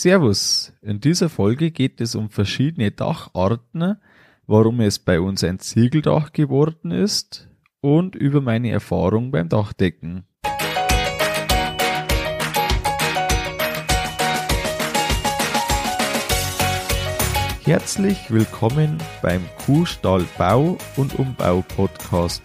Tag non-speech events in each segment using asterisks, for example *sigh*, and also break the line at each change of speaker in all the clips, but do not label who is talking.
Servus, in dieser Folge geht es um verschiedene Dacharten, warum es bei uns ein Ziegeldach geworden ist und über meine Erfahrung beim Dachdecken. Herzlich willkommen beim Kuhstall Bau und Umbau Podcast.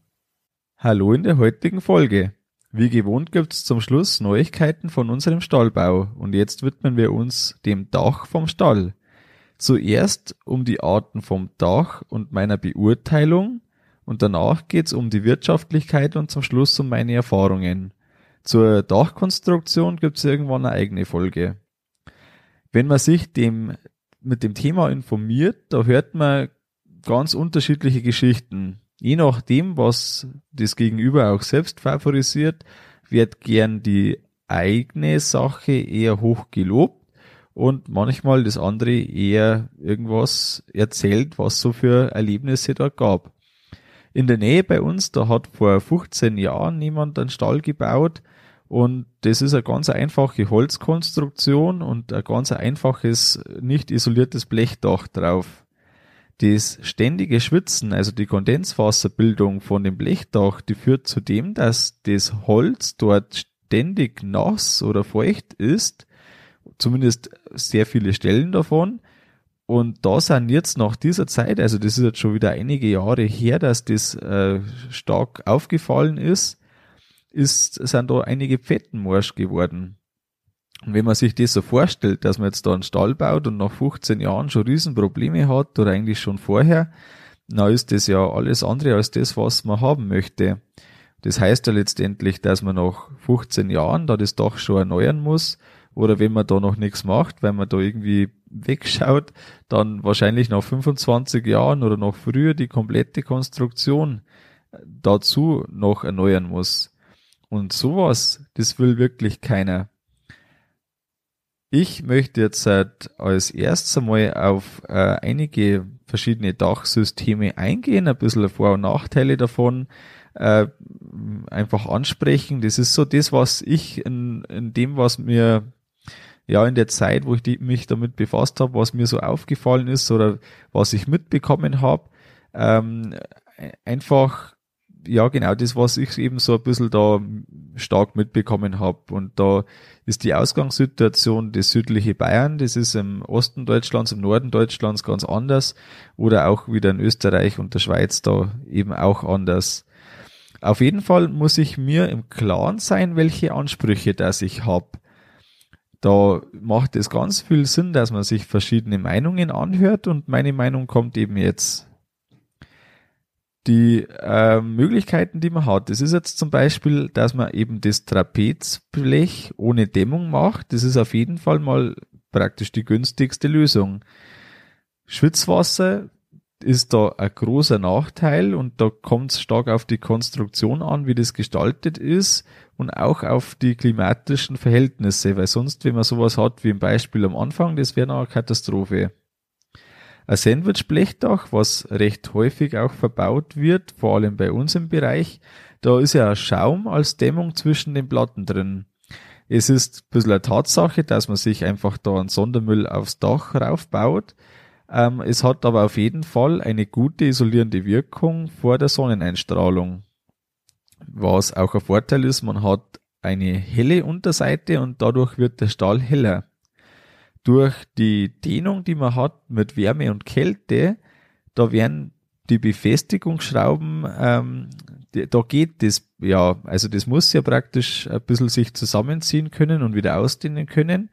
Hallo in der heutigen Folge. Wie gewohnt gibt's zum Schluss Neuigkeiten von unserem Stallbau und jetzt widmen wir uns dem Dach vom Stall. Zuerst um die Arten vom Dach und meiner Beurteilung und danach geht's um die Wirtschaftlichkeit und zum Schluss um meine Erfahrungen. Zur Dachkonstruktion gibt's irgendwann eine eigene Folge. Wenn man sich dem, mit dem Thema informiert, da hört man ganz unterschiedliche Geschichten. Je nachdem, was das Gegenüber auch selbst favorisiert, wird gern die eigene Sache eher hoch gelobt und manchmal das andere eher irgendwas erzählt, was so für Erlebnisse dort gab. In der Nähe bei uns, da hat vor 15 Jahren jemand einen Stall gebaut und das ist eine ganz einfache Holzkonstruktion und ein ganz einfaches, nicht isoliertes Blechdach drauf. Das ständige Schwitzen, also die Kondenswasserbildung von dem Blechdach, die führt zu dem, dass das Holz dort ständig nass oder feucht ist, zumindest sehr viele Stellen davon. Und da sind jetzt nach dieser Zeit, also das ist jetzt schon wieder einige Jahre her, dass das äh, stark aufgefallen ist, ist, sind da einige Pfetten morsch geworden. Und wenn man sich das so vorstellt, dass man jetzt da einen Stall baut und nach 15 Jahren schon Riesenprobleme hat oder eigentlich schon vorher, na ist das ja alles andere als das, was man haben möchte. Das heißt ja letztendlich, dass man nach 15 Jahren da das Dach schon erneuern muss oder wenn man da noch nichts macht, weil man da irgendwie *laughs* wegschaut, dann wahrscheinlich nach 25 Jahren oder noch früher die komplette Konstruktion dazu noch erneuern muss. Und sowas, das will wirklich keiner. Ich möchte jetzt als erstes einmal auf äh, einige verschiedene Dachsysteme eingehen, ein bisschen Vor- und Nachteile davon äh, einfach ansprechen. Das ist so das, was ich in, in dem, was mir ja in der Zeit, wo ich die, mich damit befasst habe, was mir so aufgefallen ist oder was ich mitbekommen habe, ähm, einfach ja, genau, das, was ich eben so ein bisschen da stark mitbekommen habe. Und da ist die Ausgangssituation das südliche Bayern, das ist im Osten Deutschlands, im Norden Deutschlands ganz anders. Oder auch wieder in Österreich und der Schweiz da eben auch anders. Auf jeden Fall muss ich mir im Klaren sein, welche Ansprüche das ich habe. Da macht es ganz viel Sinn, dass man sich verschiedene Meinungen anhört und meine Meinung kommt eben jetzt die äh, Möglichkeiten, die man hat. Das ist jetzt zum Beispiel, dass man eben das Trapezblech ohne Dämmung macht. Das ist auf jeden Fall mal praktisch die günstigste Lösung. Schwitzwasser ist da ein großer Nachteil und da kommt es stark auf die Konstruktion an, wie das gestaltet ist und auch auf die klimatischen Verhältnisse, weil sonst, wenn man sowas hat wie im Beispiel am Anfang, das wäre eine Katastrophe ein Sandwich-Blechdach, was recht häufig auch verbaut wird, vor allem bei uns im Bereich. Da ist ja Schaum als Dämmung zwischen den Platten drin. Es ist ein bisschen eine Tatsache, dass man sich einfach da einen Sondermüll aufs Dach raufbaut. Ähm, es hat aber auf jeden Fall eine gute isolierende Wirkung vor der Sonneneinstrahlung. Was auch ein Vorteil ist, man hat eine helle Unterseite und dadurch wird der Stall heller durch die Dehnung, die man hat mit Wärme und Kälte, da werden die Befestigungsschrauben, ähm, da geht das, ja, also das muss ja praktisch ein bisschen sich zusammenziehen können und wieder ausdehnen können.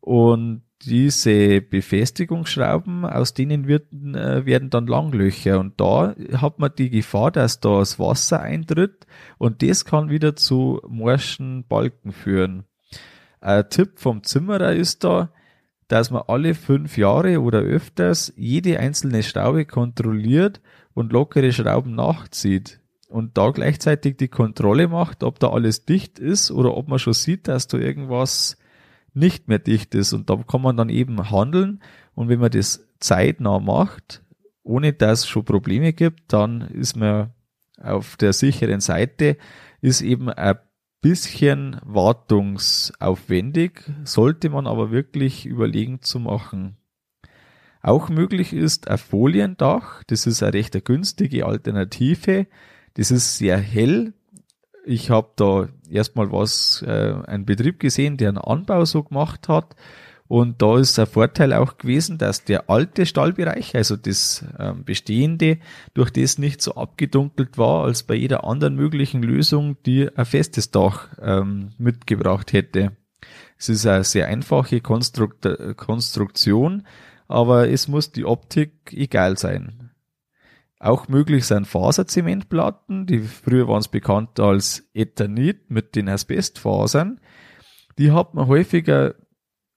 Und diese Befestigungsschrauben, aus denen wird, äh, werden dann Langlöcher. Und da hat man die Gefahr, dass da das Wasser eintritt und das kann wieder zu morschen Balken führen. Ein Tipp vom Zimmerer ist da, dass man alle fünf Jahre oder öfters jede einzelne Schraube kontrolliert und lockere Schrauben nachzieht und da gleichzeitig die Kontrolle macht, ob da alles dicht ist oder ob man schon sieht, dass da irgendwas nicht mehr dicht ist. Und da kann man dann eben handeln. Und wenn man das zeitnah macht, ohne dass es schon Probleme gibt, dann ist man auf der sicheren Seite, ist eben ein bisschen wartungsaufwendig, sollte man aber wirklich überlegen zu machen. Auch möglich ist ein Foliendach, das ist eine recht günstige Alternative, das ist sehr hell. Ich habe da erstmal was, äh, einen Betrieb gesehen, der einen Anbau so gemacht hat. Und da ist der Vorteil auch gewesen, dass der alte Stallbereich, also das ähm, bestehende, durch das nicht so abgedunkelt war als bei jeder anderen möglichen Lösung, die ein festes Dach ähm, mitgebracht hätte. Es ist eine sehr einfache Konstrukt Konstruktion, aber es muss die Optik egal sein. Auch möglich sind Faserzementplatten, die früher waren es bekannt als Ethanit mit den Asbestfasern. Die hat man häufiger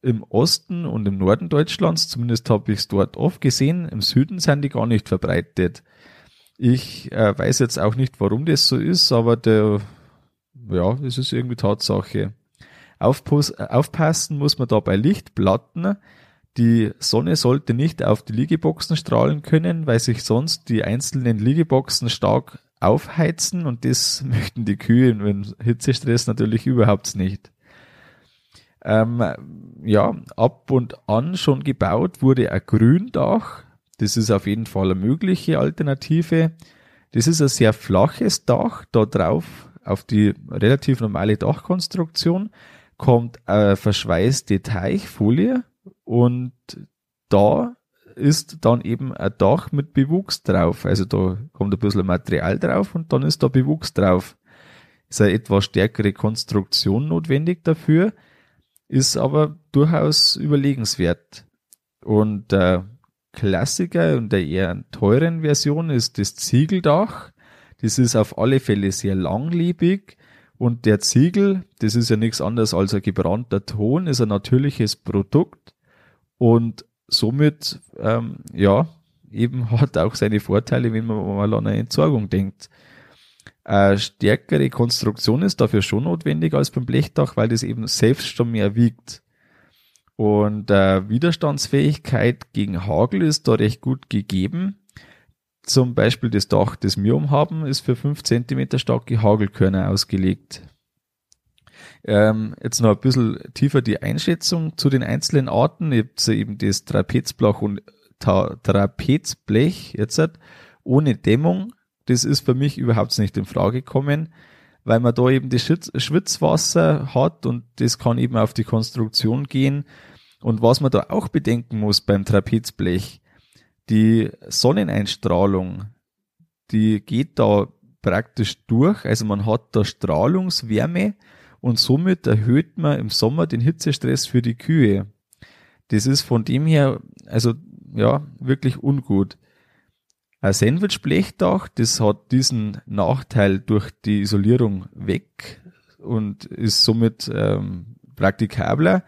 im Osten und im Norden Deutschlands, zumindest habe ich es dort oft gesehen, im Süden sind die gar nicht verbreitet. Ich äh, weiß jetzt auch nicht, warum das so ist, aber der, ja, es ist irgendwie Tatsache. Aufpass, aufpassen muss man da bei Lichtplatten. Die Sonne sollte nicht auf die Liegeboxen strahlen können, weil sich sonst die einzelnen Liegeboxen stark aufheizen und das *laughs* möchten die Kühe wenn Hitzestress natürlich überhaupt nicht. Ähm, ja, ab und an schon gebaut wurde ein Gründach. Das ist auf jeden Fall eine mögliche Alternative. Das ist ein sehr flaches Dach. Da drauf auf die relativ normale Dachkonstruktion kommt eine verschweißte Teichfolie und da ist dann eben ein Dach mit Bewuchs drauf. Also da kommt ein bisschen Material drauf und dann ist da Bewuchs drauf. Ist eine etwas stärkere Konstruktion notwendig dafür, ist aber durchaus überlegenswert. Und der Klassiker und der eher teuren Version ist das Ziegeldach. Das ist auf alle Fälle sehr langlebig und der Ziegel, das ist ja nichts anderes als ein gebrannter Ton, ist ein natürliches Produkt und somit, ähm, ja, eben hat auch seine Vorteile, wenn man mal an eine Entsorgung denkt. Eine stärkere Konstruktion ist dafür schon notwendig als beim Blechdach, weil das eben selbst schon mehr wiegt. Und äh, Widerstandsfähigkeit gegen Hagel ist da recht gut gegeben. Zum Beispiel das Dach, das wir umhaben, ist für fünf Zentimeter starke Hagelkörner ausgelegt. Ähm, jetzt noch ein bisschen tiefer die Einschätzung zu den einzelnen Arten. Ihr habt eben das Trapezblech und Ta Trapezblech jetzt ohne Dämmung. Das ist für mich überhaupt nicht in Frage gekommen, weil man da eben das Schwitzwasser hat und das kann eben auf die Konstruktion gehen. Und was man da auch bedenken muss beim Trapezblech, die Sonneneinstrahlung, die geht da praktisch durch, also man hat da Strahlungswärme und somit erhöht man im Sommer den Hitzestress für die Kühe. Das ist von dem her, also ja, wirklich ungut. Ein Sandwichblechdach, das hat diesen Nachteil durch die Isolierung weg und ist somit ähm, praktikabler.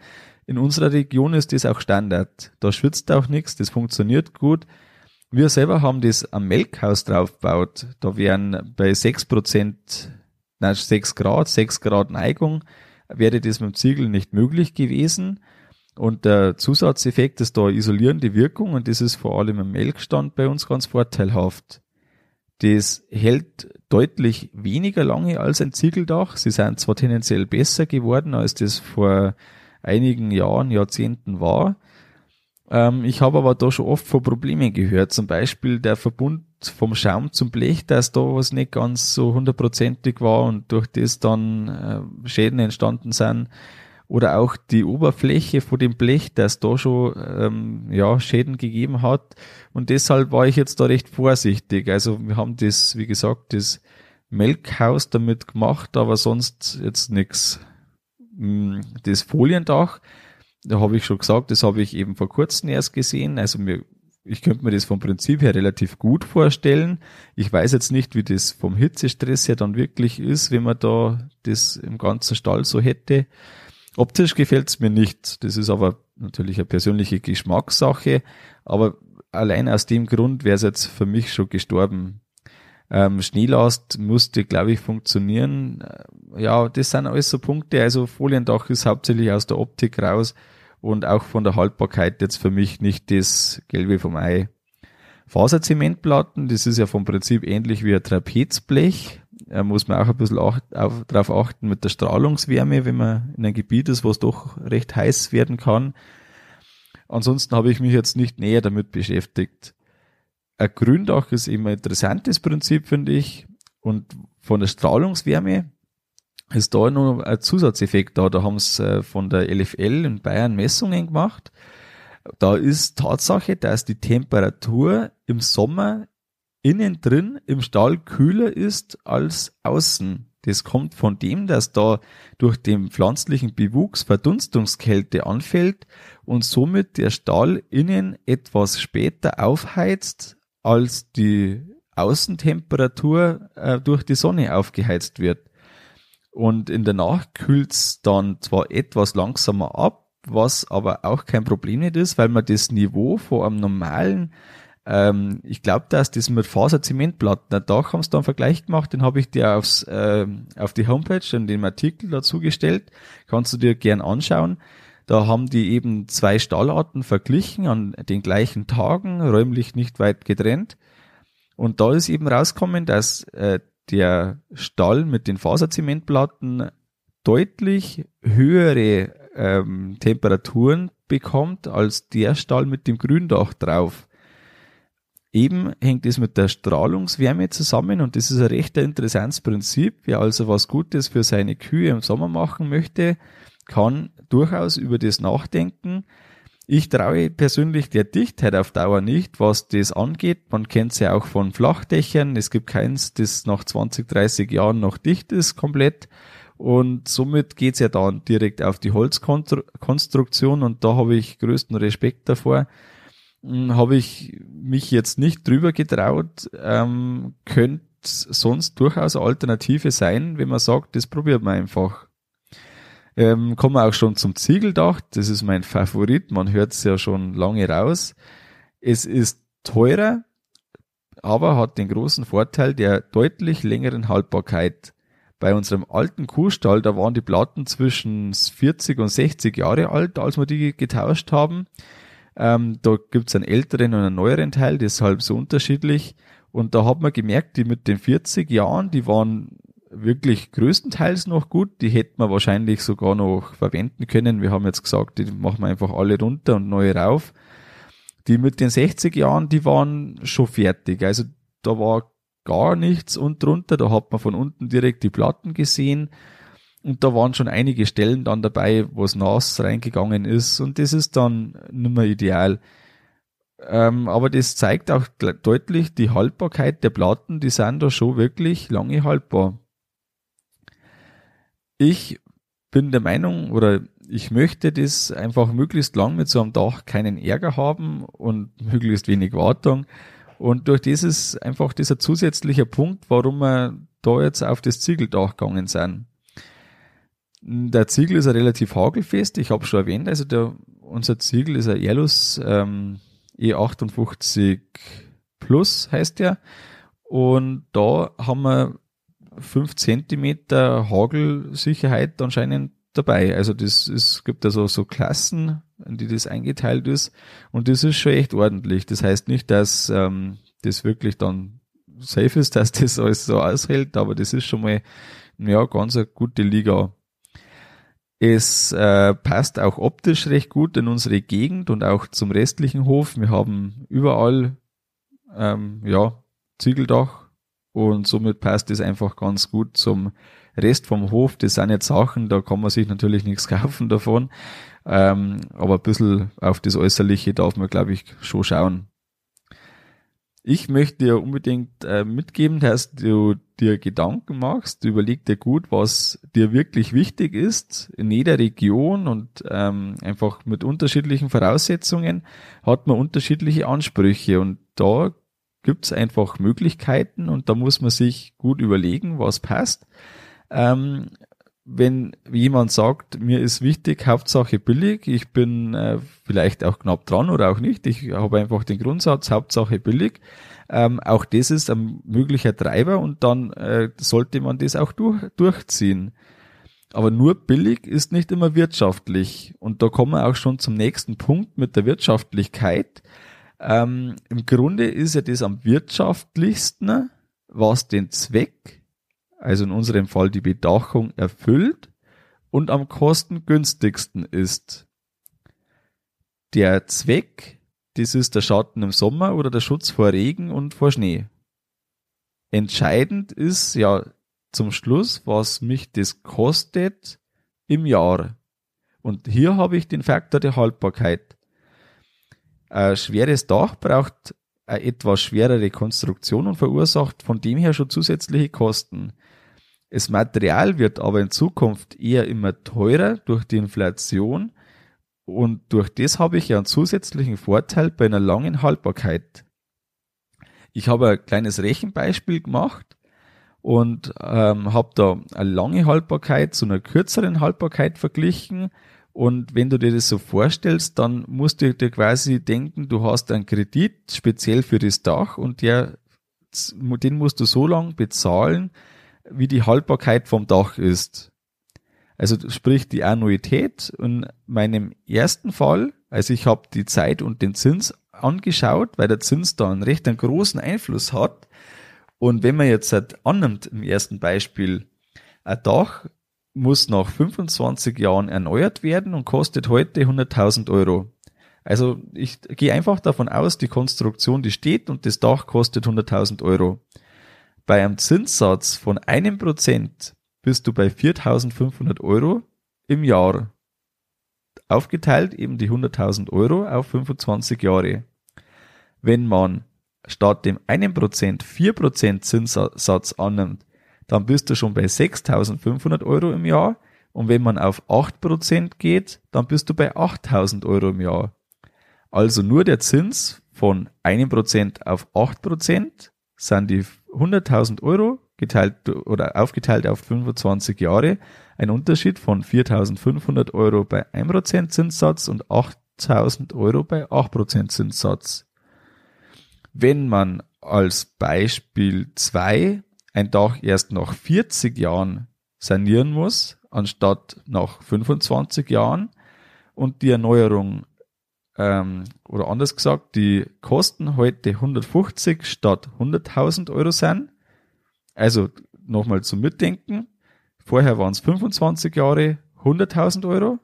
In unserer Region ist das auch Standard. Da schwitzt auch nichts, das funktioniert gut. Wir selber haben das am Melkhaus draufgebaut. Da wären bei sechs Prozent na, 6 Grad, 6 Grad Neigung, wäre das mit dem Ziegel nicht möglich gewesen. Und der Zusatzeffekt ist da isolierende Wirkung und das ist vor allem im Melkstand bei uns ganz vorteilhaft. Das hält deutlich weniger lange als ein Ziegeldach. Sie sind zwar tendenziell besser geworden, als das vor einigen Jahren, Jahrzehnten war. Ähm, ich habe aber da schon oft von Problemen gehört. Zum Beispiel der Verbund vom Schaum zum Blech, dass da was nicht ganz so hundertprozentig war und durch das dann äh, Schäden entstanden sind. Oder auch die Oberfläche von dem Blech, dass da schon ähm, ja, Schäden gegeben hat. Und deshalb war ich jetzt da recht vorsichtig. Also wir haben das, wie gesagt, das Melkhaus damit gemacht, aber sonst jetzt nichts. Mm, das Foliendach, da habe ich schon gesagt, das habe ich eben vor kurzem erst gesehen. Also mir ich könnte mir das vom Prinzip her relativ gut vorstellen. Ich weiß jetzt nicht, wie das vom Hitzestress her dann wirklich ist, wenn man da das im ganzen Stall so hätte. Optisch gefällt es mir nicht. Das ist aber natürlich eine persönliche Geschmackssache, aber allein aus dem Grund wäre es jetzt für mich schon gestorben. Ähm, Schneelast musste, glaube ich, funktionieren. Äh, ja, das sind alles so Punkte. Also Foliendach ist hauptsächlich aus der Optik raus und auch von der Haltbarkeit jetzt für mich nicht das Gelbe vom Ei. Faserzementplatten, das ist ja vom Prinzip ähnlich wie ein Trapezblech. Da muss man auch ein bisschen ach, auf, darauf achten mit der Strahlungswärme, wenn man in einem Gebiet ist, wo es doch recht heiß werden kann. Ansonsten habe ich mich jetzt nicht näher damit beschäftigt. Ein Gründach ist eben ein interessantes Prinzip, finde ich. Und von der Strahlungswärme ist da noch ein Zusatzeffekt da. Da haben sie äh, von der LFL in Bayern Messungen gemacht. Da ist Tatsache, dass die Temperatur im Sommer innen drin im Stall kühler ist als außen. Das kommt von dem, dass da durch den pflanzlichen Bewuchs Verdunstungskälte anfällt und somit der Stall innen etwas später aufheizt, als die Außentemperatur äh, durch die Sonne aufgeheizt wird. Und in der Nacht kühlt's dann zwar etwas langsamer ab, was aber auch kein Problem nicht ist, weil man das Niveau von einem normalen ähm, ich glaube, dass das mit Faserzementplatten, da haben sie da einen Vergleich gemacht, den habe ich dir aufs, äh, auf die Homepage in dem Artikel dazu gestellt. Kannst du dir gern anschauen. Da haben die eben zwei Stallarten verglichen an den gleichen Tagen, räumlich nicht weit getrennt. Und da ist eben rausgekommen, dass äh, der Stall mit den Faserzementplatten deutlich höhere ähm, Temperaturen bekommt als der Stall mit dem Gründach drauf. Eben hängt es mit der Strahlungswärme zusammen und das ist ein recht interessantes Prinzip. Wer also was Gutes für seine Kühe im Sommer machen möchte, kann durchaus über das nachdenken. Ich traue persönlich der Dichtheit auf Dauer nicht, was das angeht. Man kennt es ja auch von Flachdächern. Es gibt keins, das nach 20, 30 Jahren noch dicht ist komplett. Und somit geht's ja dann direkt auf die Holzkonstruktion und da habe ich größten Respekt davor. Habe ich mich jetzt nicht drüber getraut. Ähm, könnte sonst durchaus eine Alternative sein, wenn man sagt, das probiert man einfach. Ähm, kommen wir auch schon zum Ziegeldach. Das ist mein Favorit. Man hört es ja schon lange raus. Es ist teurer, aber hat den großen Vorteil der deutlich längeren Haltbarkeit. Bei unserem alten Kuhstall, da waren die Platten zwischen 40 und 60 Jahre alt, als wir die getauscht haben. Ähm, da gibt's einen älteren und einen neueren Teil, deshalb so unterschiedlich. Und da hat man gemerkt, die mit den 40 Jahren, die waren wirklich größtenteils noch gut. Die hätten wir wahrscheinlich sogar noch verwenden können. Wir haben jetzt gesagt, die machen wir einfach alle runter und neue rauf. Die mit den 60 Jahren, die waren schon fertig. Also da war gar nichts und drunter. Da hat man von unten direkt die Platten gesehen. Und da waren schon einige Stellen dann dabei, wo es nass reingegangen ist. Und das ist dann nicht mehr ideal. Ähm, aber das zeigt auch deutlich die Haltbarkeit der Platten. Die sind da schon wirklich lange haltbar. Ich bin der Meinung oder ich möchte das einfach möglichst lang mit so einem Dach keinen Ärger haben und *laughs* möglichst wenig Wartung. Und durch das ist einfach dieser zusätzliche Punkt, warum wir da jetzt auf das Ziegeldach gegangen sind. Der Ziegel ist ja relativ hagelfest. Ich habe schon erwähnt, also der, unser Ziegel ist ein Airlus ähm, E58 Plus heißt der. Und da haben wir fünf Zentimeter Hagelsicherheit anscheinend dabei. Also das ist, gibt also so Klassen, in die das eingeteilt ist. Und das ist schon echt ordentlich. Das heißt nicht, dass ähm, das wirklich dann safe ist, *laughs* dass das alles so aushält, aber das ist schon mal ja ganz eine gute Liga. Es äh, passt auch optisch recht gut in unsere Gegend und auch zum restlichen Hof. Wir haben überall ähm, ja Ziegeldach und somit passt es einfach ganz gut zum Rest vom Hof. Das sind jetzt Sachen, da kann man sich natürlich nichts *laughs* kaufen davon, ähm, aber ein bisschen auf das Äußerliche darf man, glaube ich, schon schauen. Ich möchte dir unbedingt äh, mitgeben, dass du dir Gedanken machst, überleg dir gut, was dir wirklich wichtig ist. In jeder Region und ähm, einfach mit unterschiedlichen Voraussetzungen hat man unterschiedliche Ansprüche und da gibt's einfach Möglichkeiten und da muss man sich gut überlegen, was passt. Ähm, wenn jemand sagt, mir ist wichtig, Hauptsache billig, ich bin äh, vielleicht auch knapp dran oder auch nicht, ich habe einfach den Grundsatz, Hauptsache billig, ähm, auch das ist ein möglicher Treiber und dann äh, sollte man das auch durch, durchziehen. Aber nur billig ist nicht immer wirtschaftlich. Und da kommen wir auch schon zum nächsten Punkt mit der Wirtschaftlichkeit. Ähm, Im Grunde ist ja das am wirtschaftlichsten, was den Zweck, also in unserem Fall die Bedachung, erfüllt und am kostengünstigsten ist. Der Zweck, das ist der Schatten im Sommer oder der Schutz vor Regen und vor Schnee. Entscheidend ist ja zum Schluss, was mich das kostet im Jahr. Und hier habe ich den Faktor der Haltbarkeit. Ein schweres Dach braucht eine etwas schwerere Konstruktion und verursacht von dem her schon zusätzliche Kosten. Das Material wird aber in Zukunft eher immer teurer durch die Inflation und durch das habe ich ja einen zusätzlichen Vorteil bei einer langen Haltbarkeit. Ich habe ein kleines Rechenbeispiel gemacht und ähm, habe da eine lange Haltbarkeit zu einer kürzeren Haltbarkeit verglichen. Und wenn du dir das so vorstellst, dann musst du dir quasi denken, du hast einen Kredit speziell für das Dach und der, den musst du so lang bezahlen, wie die Haltbarkeit vom Dach ist. Also sprich die Annuität in meinem ersten Fall, also ich habe die Zeit und den Zins angeschaut, weil der Zins da einen recht einen großen Einfluss hat und wenn man jetzt halt annimmt im ersten Beispiel, ein Dach muss nach 25 Jahren erneuert werden und kostet heute 100.000 Euro. Also ich gehe einfach davon aus, die Konstruktion, die steht und das Dach kostet 100.000 Euro. Bei einem Zinssatz von einem Prozent bist du bei 4.500 Euro im Jahr. Aufgeteilt eben die 100.000 Euro auf 25 Jahre. Wenn man statt dem 1% 4% Zinssatz annimmt, dann bist du schon bei 6.500 Euro im Jahr. Und wenn man auf 8% geht, dann bist du bei 8.000 Euro im Jahr. Also nur der Zins von 1% auf 8% sind die 100.000 Euro geteilt oder aufgeteilt auf 25 Jahre ein Unterschied von 4.500 Euro bei 1% Zinssatz und 8.000 Euro bei 8% Zinssatz. Wenn man als Beispiel 2 ein Dach erst nach 40 Jahren sanieren muss, anstatt nach 25 Jahren und die Erneuerung ähm, oder anders gesagt, die Kosten heute 150 statt 100.000 Euro sind. Also nochmal zum Mitdenken. Vorher waren es 25 Jahre 100.000 Euro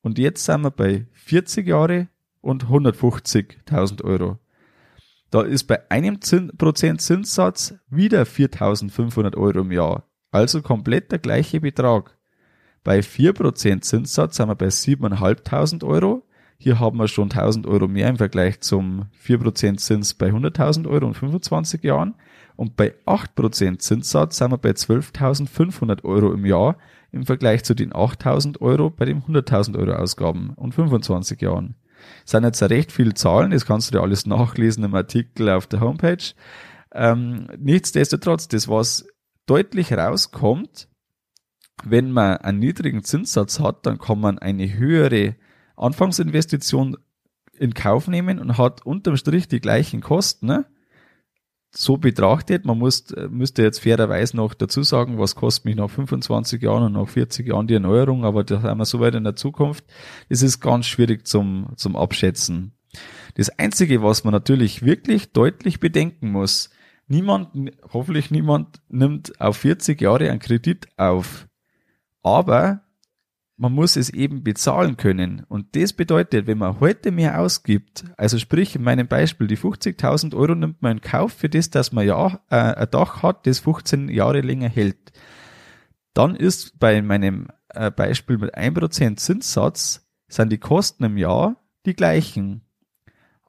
und jetzt sind wir bei 40 Jahre und 150.000 Euro. Da ist bei einem Prozent Zinssatz wieder 4.500 Euro im Jahr. Also komplett der gleiche Betrag. Bei 4% Zinssatz sind wir bei 7.500 Euro. Hier haben wir schon 1000 Euro mehr im Vergleich zum 4% Zins bei 100.000 Euro und 25 Jahren. Und bei 8% Zinssatz sind wir bei 12.500 Euro im Jahr im Vergleich zu den 8.000 Euro bei den 100.000 Euro Ausgaben und 25 Jahren. Das sind jetzt recht viele Zahlen, das kannst du dir alles nachlesen im Artikel auf der Homepage. Ähm, nichtsdestotrotz, das was deutlich rauskommt, wenn man einen niedrigen Zinssatz hat, dann kann man eine höhere Anfangsinvestition in Kauf nehmen und hat unterm Strich die gleichen Kosten. Ne? So betrachtet, man muss, müsste jetzt fairerweise noch dazu sagen, was kostet mich nach 25 Jahren und nach 40 Jahren die Erneuerung, aber da haben wir so weit in der Zukunft, das ist ganz schwierig zum, zum Abschätzen. Das Einzige, was man natürlich wirklich deutlich bedenken muss, niemand, hoffentlich niemand nimmt auf 40 Jahre einen Kredit auf. Aber man muss es eben bezahlen können. Und das bedeutet, wenn man heute mehr ausgibt, also sprich in meinem Beispiel, die 50.000 Euro nimmt man in Kauf für das, dass man ja äh, ein Dach hat, das 15 Jahre länger hält. Dann ist bei meinem äh, Beispiel mit 1% Zinssatz, sind die Kosten im Jahr die gleichen.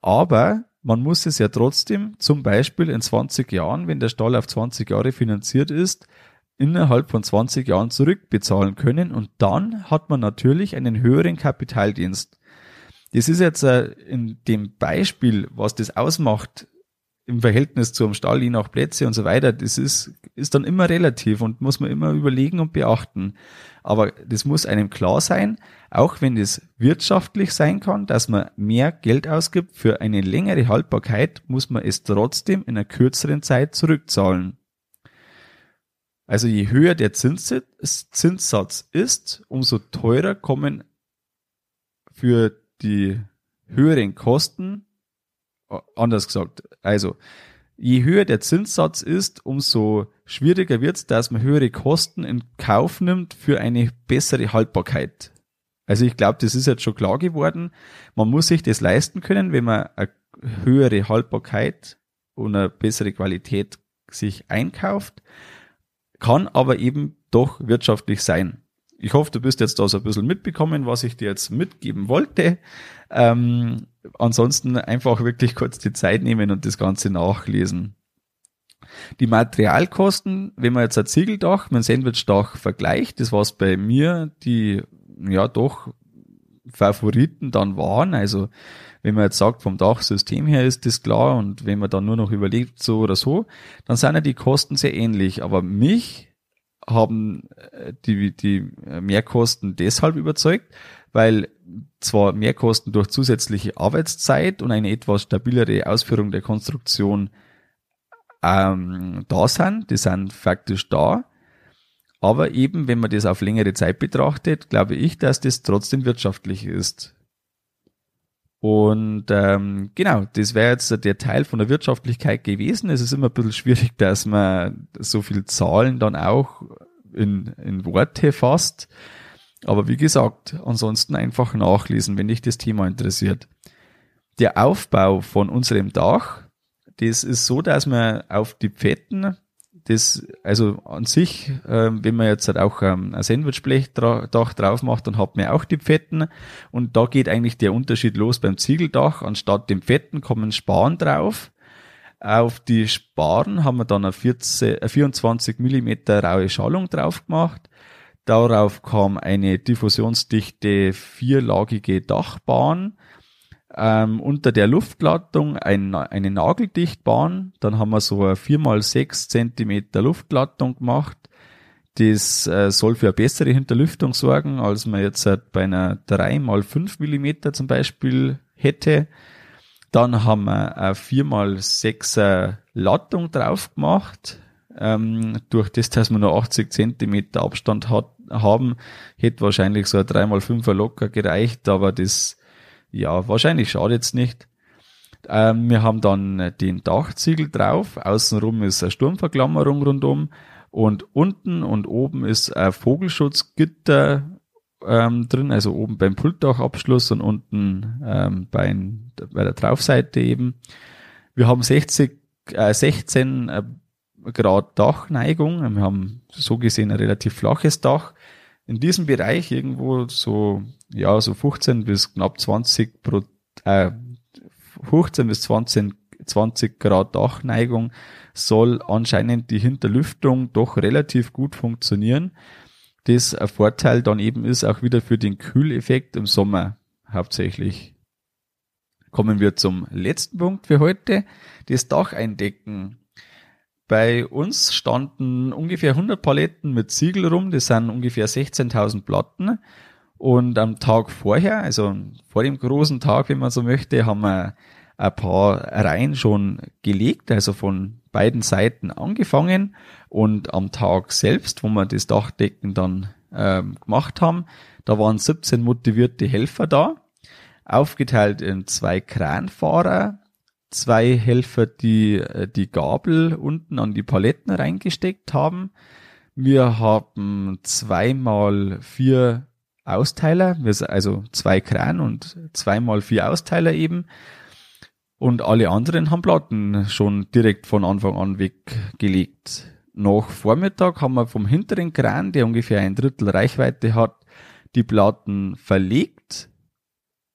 Aber man muss es ja trotzdem zum Beispiel in 20 Jahren, wenn der Stall auf 20 Jahre finanziert ist, innerhalb von 20 Jahren zurückbezahlen können und dann hat man natürlich einen höheren Kapitaldienst. Das ist jetzt äh, in dem Beispiel, was das ausmacht, im Verhältnis zu einem Stall, je nach Plätze und so weiter, das ist, ist dann immer relativ und muss man immer überlegen und beachten. Aber das muss einem klar sein, auch wenn es wirtschaftlich sein kann, dass man mehr Geld ausgibt für eine längere Haltbarkeit, muss man es trotzdem in einer kürzeren Zeit zurückzahlen. Also je höher der Zinssatz ist, umso teurer kommen für die höheren Kosten, anders gesagt, also je höher der Zinssatz ist, umso schwieriger wird es, dass man höhere Kosten in Kauf nimmt für eine bessere Haltbarkeit. Also ich glaube, das ist jetzt schon klar geworden. Man muss sich das leisten können, wenn man eine höhere Haltbarkeit und eine bessere Qualität sich einkauft, kann aber eben doch wirtschaftlich sein. Ich hoffe, du bist jetzt da so ein bisschen mitbekommen, was ich dir jetzt mitgeben wollte. Ähm, ansonsten einfach wirklich kurz die Zeit nehmen und das Ganze nachlesen. Die Materialkosten, wenn man jetzt ein Ziegeldach mit einem Sandwichdach vergleicht, das was bei mir die ja doch Favoriten dann waren. Also wenn man jetzt sagt, vom Dachsystem her ist das klar und wenn man dann nur noch überlegt, so oder so, dann sind ja die Kosten sehr ähnlich. Aber mich haben äh, die, die Mehrkosten deshalb überzeugt, weil zwar Mehrkosten durch zusätzliche Arbeitszeit und eine etwas stabilere Ausführung der Konstruktion ähm, da sind, die sind faktisch da, aber eben, wenn man das auf längere Zeit betrachtet, glaube ich, dass das trotzdem wirtschaftlich ist. Und ähm, genau, das wäre jetzt der Teil von der Wirtschaftlichkeit gewesen. Es ist immer ein bisschen schwierig, dass man so viel Zahlen dann auch in, in Worte fasst. Aber wie gesagt, ansonsten einfach nachlesen, wenn dich das Thema interessiert. Der Aufbau von unserem Dach, das ist so, dass man auf die Pfetten das, also an sich, äh, wenn man jetzt halt auch ähm, ein Sandwichblechdach drauf macht, dann hat man auch die Pfetten und da geht eigentlich der Unterschied los beim Ziegeldach. Anstatt dem Pfetten kommen Sparen drauf. Auf die Sparen haben wir dann eine, 14, eine 24 Millimeter raue Schallung drauf gemacht. Darauf kam eine diffusionsdichte vierlagige Dachbahn ähm, unter der Luftglattung ein, eine Nageldichtbahn. Dann haben wir so eine 4x6 Zentimeter Luftglattung gemacht. Das äh, soll für eine bessere Hinterlüftung sorgen, als man jetzt halt bei einer 3x5 Millimeter zum Beispiel hätte. Dann haben wir eine 4x6er Lattung drauf gemacht. Ähm, durch das, dass wir nur 80 Zentimeter Abstand hat, haben, hätte wahrscheinlich so ein 3x5er locker gereicht, aber das ja, wahrscheinlich schadet es nicht. Ähm, wir haben dann den Dachziegel drauf. Außenrum ist eine Sturmverklammerung rundum. Und unten und oben ist ein Vogelschutzgitter ähm, drin, also oben beim Pultdachabschluss und unten ähm, bei, bei der Draufseite eben. Wir haben 60, äh, 16 äh, Grad Dachneigung. Wir haben so gesehen ein relativ flaches Dach in diesem Bereich irgendwo so, ja, so 15 bis knapp 20 pro, äh, 15 bis 20, 20 Grad Dachneigung soll anscheinend die Hinterlüftung doch relativ gut funktionieren. Das ein Vorteil dann eben ist auch wieder für den Kühleffekt im Sommer hauptsächlich. Kommen wir zum letzten Punkt für heute. Das Dach eindecken. Bei uns standen ungefähr 100 Paletten mit Ziegel rum, das sind ungefähr 16.000 Platten. Und am Tag vorher, also vor dem großen Tag, wenn man so möchte, haben wir ein paar Reihen schon gelegt, also von beiden Seiten angefangen. Und am Tag selbst, wo wir das Dachdecken dann ähm, gemacht haben, da waren 17 motivierte Helfer da, aufgeteilt in zwei Kranfahrer, zwei Helfer, die äh, die Gabel unten an die Paletten reingesteckt haben. Wir haben zweimal vier Austeiler, also zwei Kran und zweimal vier Austeiler eben. Und alle anderen haben Platten schon direkt von Anfang an weggelegt. Nach Vormittag haben wir vom hinteren Kran, der ungefähr ein Drittel Reichweite hat, die Platten verlegt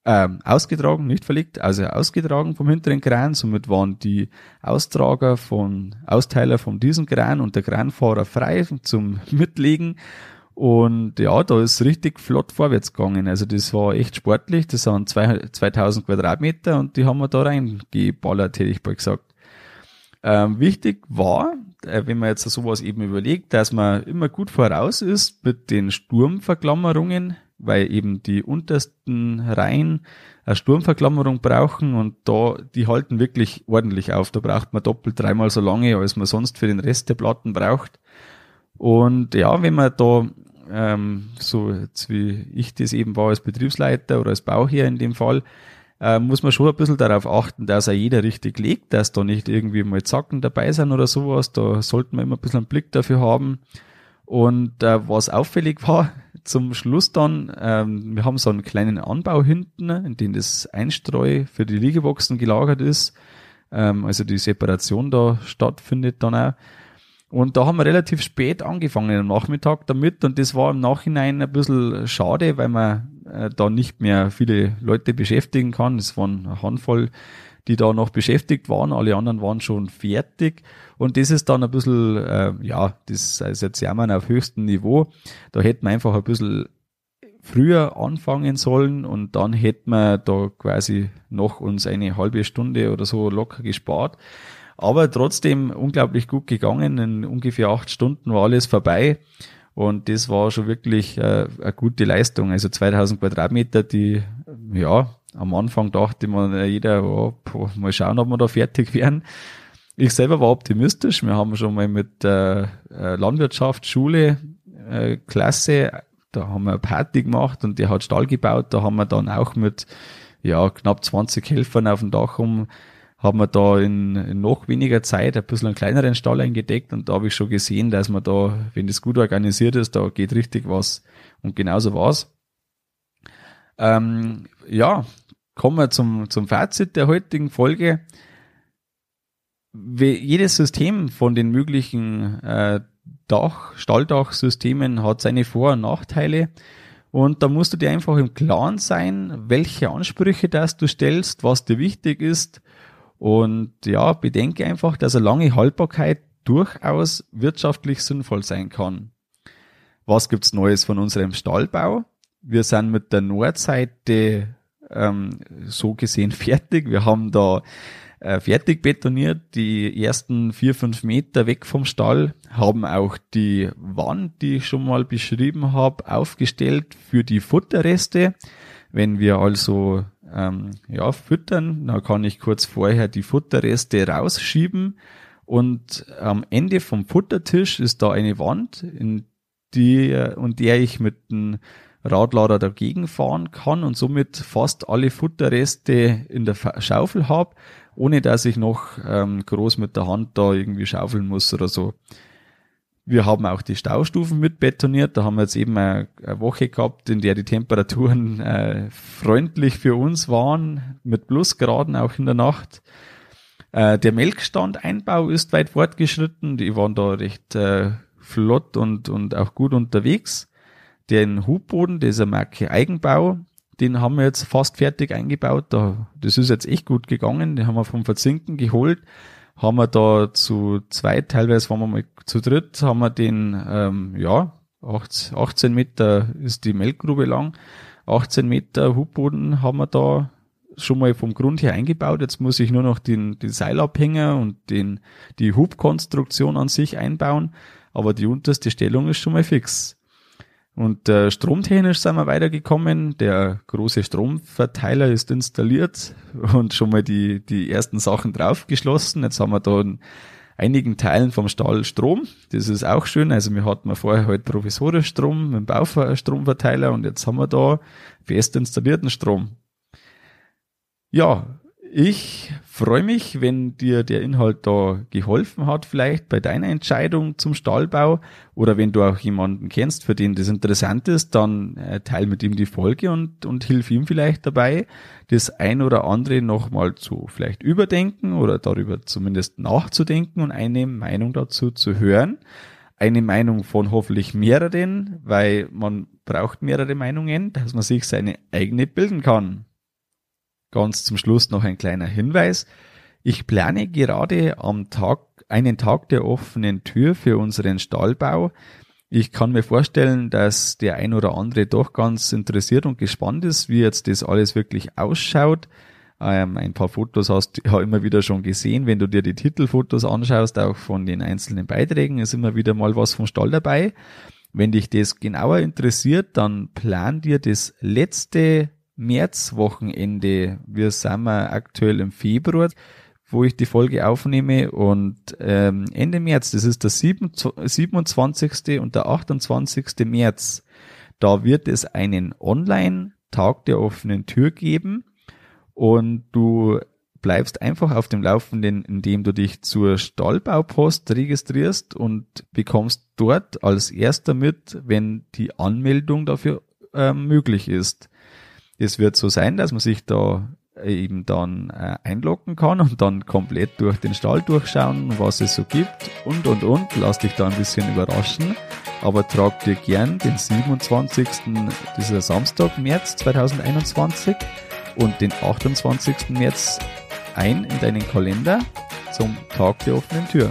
ähm, ausgetragen, nicht verlegt, also ausgetragen vom hinteren Kran. Somit waren die Austrager von Austeiler von diesem Kran und der Kranfahrer frei zum Mitlegen. Und ja, da ist richtig flott vorwärts gegangen. Also das war echt sportlich. Das waren zwei, 2000 Quadratmeter und die haben wir da reingeballert, hätte ich mal gesagt. Ähm, wichtig war, äh, wenn man jetzt sowas eben überlegt, dass man immer gut voraus ist mit den Sturmverklammerungen, weil eben die untersten Reihen eine Sturmverklammerung brauchen und da, die halten wirklich ordentlich auf. Da braucht man doppelt dreimal so lange, als man sonst für den Rest der Platten braucht. Und ja, wenn man da ähm, so jetzt wie ich das eben war als Betriebsleiter oder als Bauherr in dem Fall, äh, muss man schon ein bisschen darauf achten, dass er jeder richtig legt, dass da nicht irgendwie mal Zacken dabei sind oder sowas. Da sollten wir immer ein bisschen einen Blick dafür haben. Und äh, was auffällig *laughs* war, zum Schluss dann, ähm, wir haben so einen kleinen Anbau hinten, in dem das Einstreu für die Liegeboxen gelagert ist. Ähm, also die Separation da stattfindet dann auch. Und da haben wir relativ spät angefangen am Nachmittag damit und das war im Nachhinein ein bisschen schade, weil man äh, da nicht mehr viele Leute beschäftigen kann. Es waren eine Handvoll, die da noch beschäftigt waren, alle anderen waren schon fertig und das ist dann ein bisschen, äh, ja, das ist jetzt Jammern auf höchstem Niveau. Da hätten wir einfach ein bisschen früher anfangen sollen und dann hätten wir da quasi noch uns eine halbe Stunde oder so locker gespart. Aber trotzdem unglaublich gut gegangen. In ungefähr acht Stunden war alles vorbei. Und das war schon wirklich äh, eine gute Leistung. Also 2000 Quadratmeter, die, ja, am Anfang dachte man, äh, jeder, oh, mal schauen, ob wir da fertig werden. Ich selber war optimistisch. Wir haben schon mal mit äh, äh, Landwirtschaft, Schule, äh, Klasse, da haben wir eine Party gemacht und der hat Stall gebaut. Da haben wir dann auch mit ja, knapp 20 Helfern auf dem Dach um haben wir da in, in, noch weniger Zeit ein bisschen einen kleineren Stall eingedeckt und da habe ich schon gesehen, dass man da, wenn das gut organisiert ist, da geht richtig was. Und genauso war's. Ähm, ja, kommen wir zum, zum Fazit der heutigen Folge. Wie jedes System von den möglichen äh, Dach, Stalldachsystemen hat seine Vor- und Nachteile. Und da musst du dir einfach im Klaren sein, welche Ansprüche das du stellst, was dir wichtig ist und ja, bedenke einfach, dass eine lange Haltbarkeit durchaus wirtschaftlich sinnvoll sein kann. Was gibt's Neues von unserem Stallbau? Wir sind mit der Nordseite ähm, so gesehen *laughs* fertig. Wir haben da äh, fertig betoniert, die ersten vier, fünf Meter weg vom Stall, haben auch die Wand, die ich schon mal beschrieben habe, aufgestellt für die Futterreste. Wenn wir also ähm, ja, füttern. Dann kann ich kurz vorher die Futterreste rausschieben und am Ende vom Futtertisch ist da eine Wand, in die und der ich mit dem Radlader dagegen fahren kann und somit fast alle Futterreste in der Schaufel habe, ohne dass ich noch ähm, groß mit der Hand da irgendwie schaufeln muss oder so. Wir haben auch die Staustufen mit betoniert. Da haben wir jetzt eben eine, Woche gehabt, in der die Temperaturen äh, freundlich für uns waren, mit Plusgraden auch in der Nacht. Äh, der Melkstandeinbau ist weit fortgeschritten. Die waren da recht äh, flott und, und auch gut unterwegs. Den Hubboden, dieser Marke Eigenbau, den haben wir jetzt fast fertig eingebaut. Da, das ist jetzt echt gut gegangen. Den haben wir vom Verzinken geholt haben wir da zu zweit, teilweise waren wir mal zu dritt, haben wir den, ähm, ja, 18 Meter ist die Melkgrube lang, 18 Meter Hubboden haben wir da schon mal vom Grund her eingebaut. Jetzt muss ich nur noch den, den Seilabhänger und den, die Hubkonstruktion an sich einbauen, aber die unterste Stellung ist schon mal fix. Und äh, stromtechnisch sind wir weitergekommen. Der große Stromverteiler ist installiert und schon mal die, die ersten Sachen draufgeschlossen. Jetzt haben wir da in einigen Teilen vom Stall Strom. Das ist auch schön. Also wir hatten vorher halt provisorisch Strom mit dem Baustromverteiler und jetzt haben wir da fest installierten Strom. Ja, ich freue mich, wenn dir der Inhalt da geholfen hat, vielleicht bei deiner Entscheidung zum Stallbau oder wenn du auch jemanden kennst, für den das interessant ist, dann äh, teil mit ihm die Folge und, und hilf ihm vielleicht dabei, das ein oder andere nochmal zu vielleicht überdenken oder darüber zumindest nachzudenken und eine Meinung dazu zu hören. Eine Meinung von hoffentlich mehreren, weil man braucht mehrere Meinungen, dass man sich seine eigene bilden kann. Ganz zum Schluss noch ein kleiner Hinweis. Ich plane gerade am Tag, einen Tag der offenen Tür für unseren Stallbau. Ich kann mir vorstellen, dass der ein oder andere doch ganz interessiert und gespannt ist, wie jetzt das alles wirklich ausschaut. ähm, ein paar Fotos hast du ja immer wieder schon gesehen, wenn du dir die Titelfotos anschaust, auch von den einzelnen Beiträgen, ist immer wieder mal was vom Stall dabei. Wenn dich das genauer interessiert, dann plan dir das letzte Märzwochenende. Wir sind wir aktuell im Februar, wo ich die Folge aufnehme und ähm, Ende März, das ist der 27. und der 28. März, da wird es einen Online-Tag der offenen Tür geben und du bleibst einfach auf dem Laufenden, indem du dich zur Stallbaupost registrierst und bekommst dort als erster mit, wenn die Anmeldung dafür äh, möglich ist. Es wird so sein, dass man sich da eben dann äh, einloggen kann und dann komplett durch den Stall durchschauen, was es so gibt und und und. Lass dich da ein bisschen überraschen. Aber trag dir gern den 27. dieser Samstag, März 2021 und den 28. März ein in deinen Kalender zum Tag der offenen Tür.